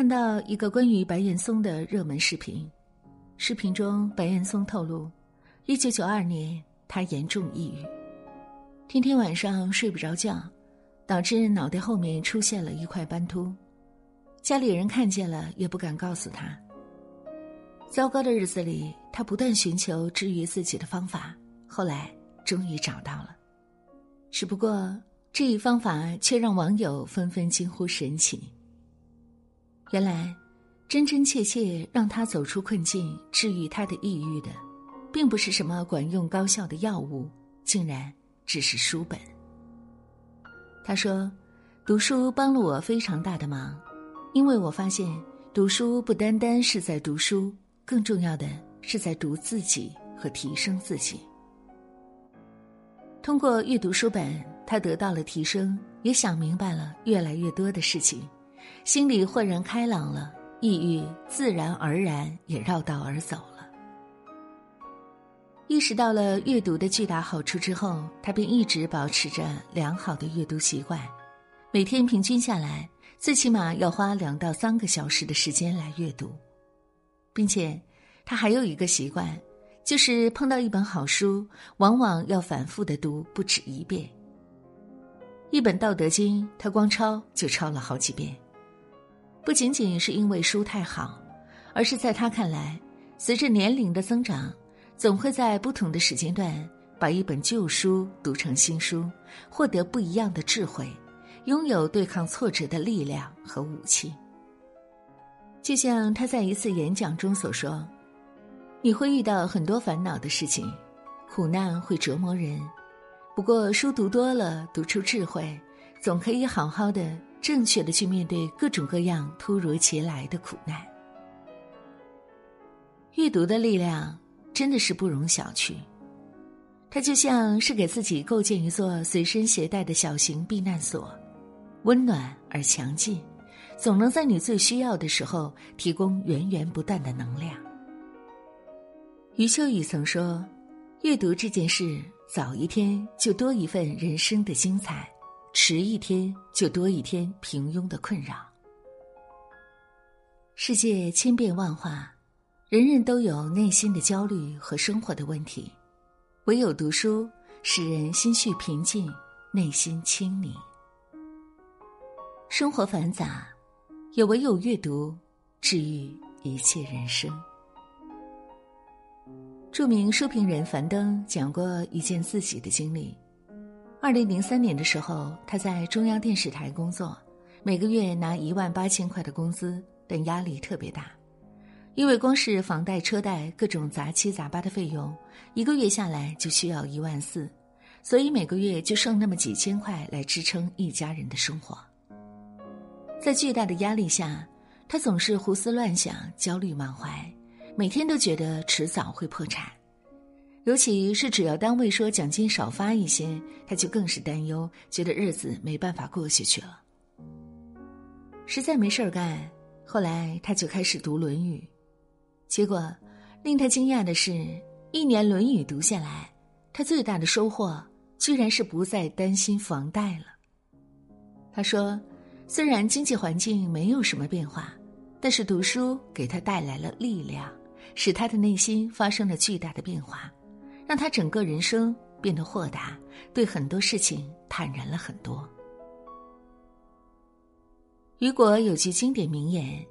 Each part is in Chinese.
看到一个关于白岩松的热门视频，视频中白岩松透露，一九九二年他严重抑郁，天天晚上睡不着觉，导致脑袋后面出现了一块斑秃，家里人看见了也不敢告诉他。糟糕的日子里，他不断寻求治愈自己的方法，后来终于找到了，只不过这一方法却让网友纷纷惊呼神奇。原来，真真切切让他走出困境、治愈他的抑郁的，并不是什么管用高效的药物，竟然只是书本。他说：“读书帮了我非常大的忙，因为我发现读书不单单是在读书，更重要的是在读自己和提升自己。通过阅读书本，他得到了提升，也想明白了越来越多的事情。”心里豁然开朗了，抑郁自然而然也绕道而走了。意识到了阅读的巨大好处之后，他便一直保持着良好的阅读习惯，每天平均下来，最起码要花两到三个小时的时间来阅读，并且他还有一个习惯，就是碰到一本好书，往往要反复的读不止一遍。一本《道德经》，他光抄就抄了好几遍。不仅仅是因为书太好，而是在他看来，随着年龄的增长，总会在不同的时间段把一本旧书读成新书，获得不一样的智慧，拥有对抗挫折的力量和武器。就像他在一次演讲中所说：“你会遇到很多烦恼的事情，苦难会折磨人，不过书读多了，读出智慧，总可以好好的。”正确的去面对各种各样突如其来的苦难，阅读的力量真的是不容小觑。它就像是给自己构建一座随身携带的小型避难所，温暖而强劲，总能在你最需要的时候提供源源不断的能量。余秋雨曾说：“阅读这件事，早一天就多一份人生的精彩。”迟一天就多一天平庸的困扰。世界千变万化，人人都有内心的焦虑和生活的问题，唯有读书使人心绪平静，内心清明。生活繁杂，也唯有阅读治愈一切人生。著名书评人樊登讲过一件自己的经历。二零零三年的时候，他在中央电视台工作，每个月拿一万八千块的工资，但压力特别大，因为光是房贷、车贷各种杂七杂八的费用，一个月下来就需要一万四，所以每个月就剩那么几千块来支撑一家人的生活。在巨大的压力下，他总是胡思乱想、焦虑满怀，每天都觉得迟早会破产。尤其是只要单位说奖金少发一些，他就更是担忧，觉得日子没办法过下去了。实在没事儿干，后来他就开始读《论语》，结果令他惊讶的是，一年《论语》读下来，他最大的收获居然是不再担心房贷了。他说：“虽然经济环境没有什么变化，但是读书给他带来了力量，使他的内心发生了巨大的变化。”让他整个人生变得豁达，对很多事情坦然了很多。雨果有句经典名言：“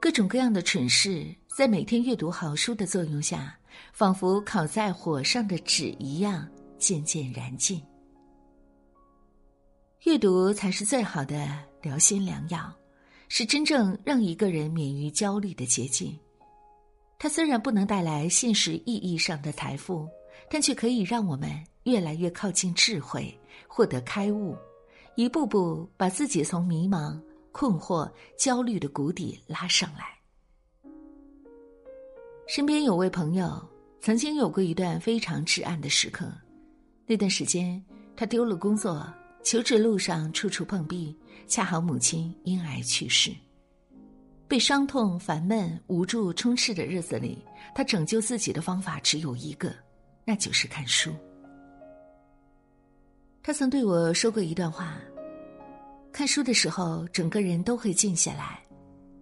各种各样的蠢事，在每天阅读好书的作用下，仿佛烤在火上的纸一样，渐渐燃尽。”阅读才是最好的疗心良药，是真正让一个人免于焦虑的捷径。它虽然不能带来现实意义上的财富。但却可以让我们越来越靠近智慧，获得开悟，一步步把自己从迷茫、困惑、焦虑的谷底拉上来。身边有位朋友曾经有过一段非常至暗的时刻，那段时间他丢了工作，求职路上处处碰壁，恰好母亲因癌去世。被伤痛、烦闷、无助充斥的日子里，他拯救自己的方法只有一个。那就是看书。他曾对我说过一段话：看书的时候，整个人都会静下来，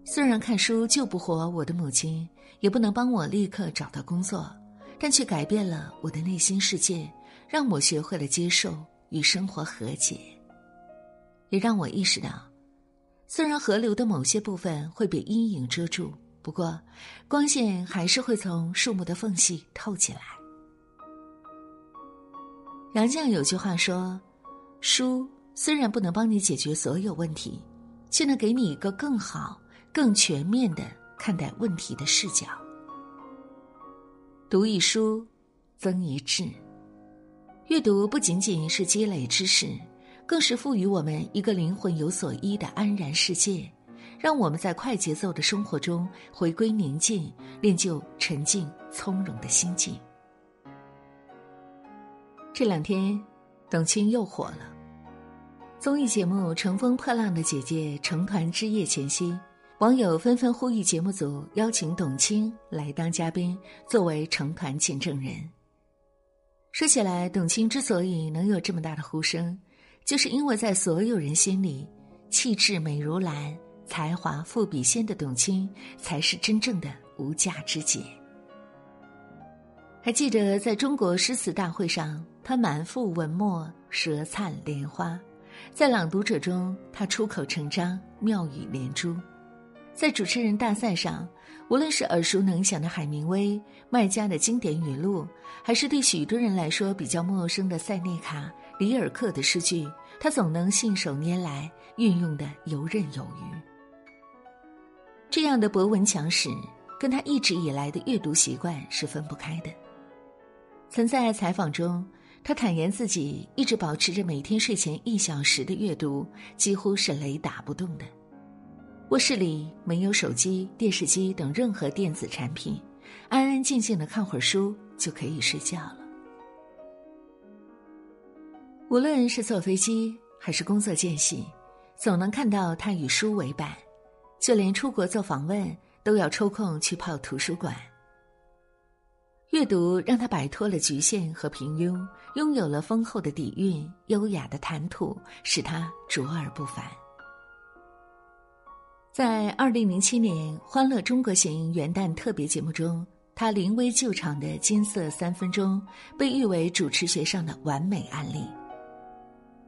虽然看书救不活我的母亲，也不能帮我立刻找到工作，但却改变了我的内心世界，让我学会了接受与生活和解，也让我意识到，虽然河流的某些部分会被阴影遮住，不过光线还是会从树木的缝隙透进来。杨绛有句话说：“书虽然不能帮你解决所有问题，却能给你一个更好、更全面的看待问题的视角。”读一书，增一智。阅读不仅仅是积累知识，更是赋予我们一个灵魂有所依的安然世界，让我们在快节奏的生活中回归宁静，练就沉静从容的心境。这两天，董卿又火了。综艺节目《乘风破浪的姐姐》成团之夜前夕，网友纷纷呼吁节目组邀请董卿来当嘉宾，作为成团见证人。说起来，董卿之所以能有这么大的呼声，就是因为在所有人心里，气质美如兰、才华富比仙的董卿，才是真正的无价之姐。还记得在中国诗词大会上。他满腹文墨，舌灿莲花，在朗读者中，他出口成章，妙语连珠。在主持人大赛上，无论是耳熟能详的海明威、麦家的经典语录，还是对许多人来说比较陌生的塞内卡、里尔克的诗句，他总能信手拈来，运用的游刃有余。这样的博闻强识，跟他一直以来的阅读习惯是分不开的。曾在采访中。他坦言自己一直保持着每天睡前一小时的阅读，几乎是雷打不动的。卧室里没有手机、电视机等任何电子产品，安安静静的看会儿书就可以睡觉了。无论是坐飞机还是工作间隙，总能看到他与书为伴，就连出国做访问都要抽空去泡图书馆。阅读让他摆脱了局限和平庸，拥有了丰厚的底蕴、优雅的谈吐，使他卓而不凡。在二零零七年《欢乐中国行》元旦特别节目中，他临危救场的金色三分钟被誉为主持学上的完美案例。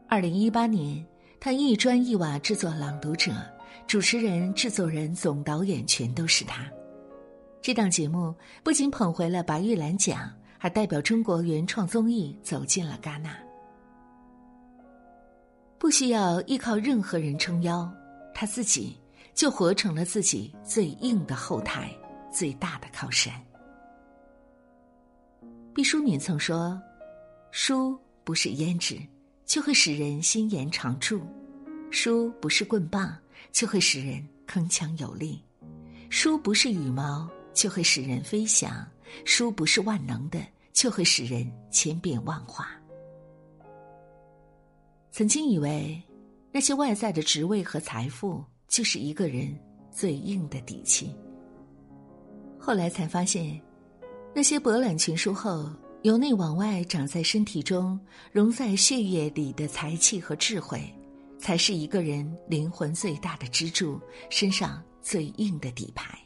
二零一八年，他一砖一瓦制作《朗读者》，主持人、制作人、总导演全都是他。这档节目不仅捧回了白玉兰奖，还代表中国原创综艺走进了戛纳。不需要依靠任何人撑腰，他自己就活成了自己最硬的后台、最大的靠山。毕淑敏曾说：“书不是胭脂，就会使人心颜常驻；书不是棍棒，就会使人铿锵有力；书不是羽毛。”就会使人飞翔，书不是万能的，就会使人千变万化。曾经以为那些外在的职位和财富就是一个人最硬的底气，后来才发现，那些博览群书后由内往外长在身体中、融在血液里的才气和智慧，才是一个人灵魂最大的支柱，身上最硬的底牌。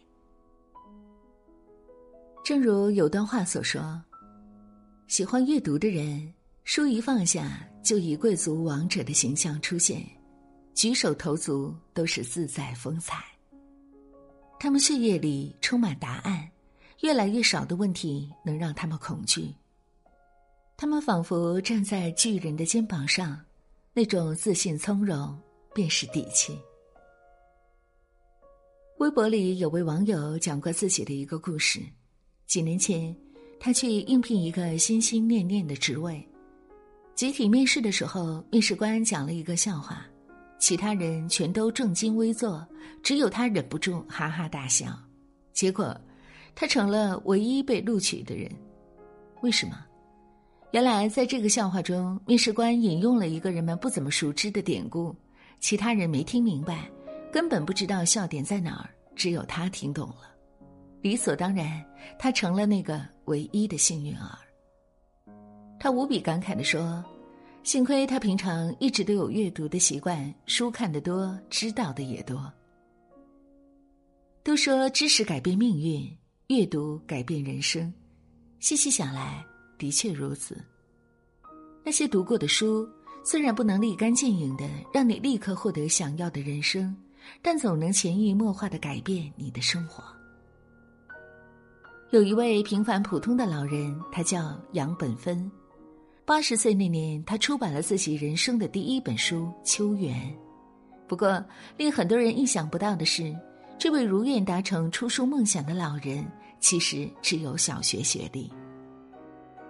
正如有段话所说：“喜欢阅读的人，书一放下，就以贵族王者的形象出现，举手投足都是自在风采。他们血液里充满答案，越来越少的问题能让他们恐惧。他们仿佛站在巨人的肩膀上，那种自信从容便是底气。”微博里有位网友讲过自己的一个故事。几年前，他去应聘一个心心念念的职位。集体面试的时候，面试官讲了一个笑话，其他人全都正襟危坐，只有他忍不住哈哈大笑。结果，他成了唯一被录取的人。为什么？原来在这个笑话中，面试官引用了一个人们不怎么熟知的典故，其他人没听明白，根本不知道笑点在哪儿，只有他听懂了。理所当然，他成了那个唯一的幸运儿。他无比感慨地说：“幸亏他平常一直都有阅读的习惯，书看得多，知道的也多。”都说知识改变命运，阅读改变人生。细细想来，的确如此。那些读过的书，虽然不能立竿见影的让你立刻获得想要的人生，但总能潜移默化的改变你的生活。有一位平凡普通的老人，他叫杨本芬。八十岁那年，他出版了自己人生的第一本书《秋园》。不过，令很多人意想不到的是，这位如愿达成出书梦想的老人，其实只有小学学历。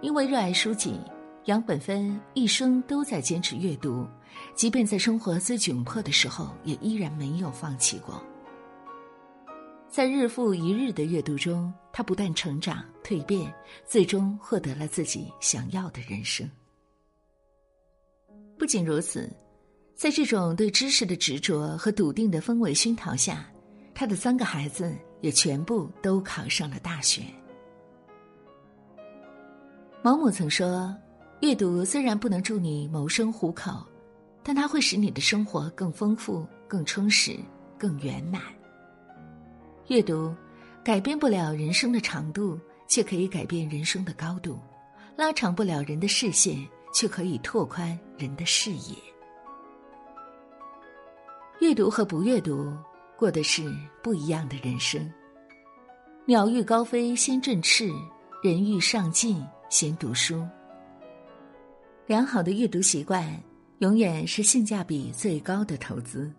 因为热爱书籍。杨本芬一生都在坚持阅读，即便在生活最窘迫的时候，也依然没有放弃过。在日复一日的阅读中，他不断成长、蜕变，最终获得了自己想要的人生。不仅如此，在这种对知识的执着和笃定的氛围熏陶下，他的三个孩子也全部都考上了大学。毛姆曾说。阅读虽然不能助你谋生糊口，但它会使你的生活更丰富、更充实、更圆满。阅读改变不了人生的长度，却可以改变人生的高度；拉长不了人的视线，却可以拓宽人的视野。阅读和不阅读，过的是不一样的人生。鸟欲高飞先振翅，人欲上进先读书。良好的阅读习惯，永远是性价比最高的投资。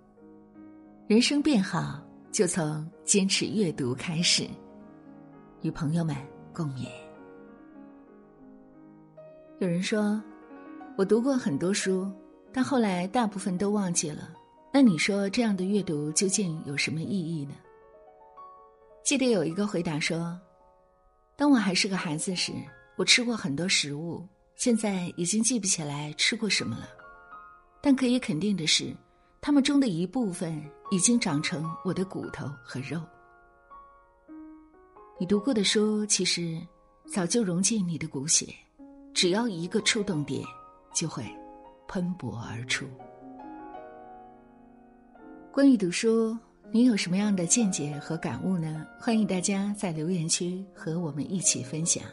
人生变好，就从坚持阅读开始。与朋友们共勉。有人说，我读过很多书，但后来大部分都忘记了。那你说，这样的阅读究竟有什么意义呢？记得有一个回答说：“当我还是个孩子时，我吃过很多食物。”现在已经记不起来吃过什么了，但可以肯定的是，他们中的一部分已经长成我的骨头和肉。你读过的书，其实早就融进你的骨血，只要一个触动点，就会喷薄而出。关于读书，你有什么样的见解和感悟呢？欢迎大家在留言区和我们一起分享。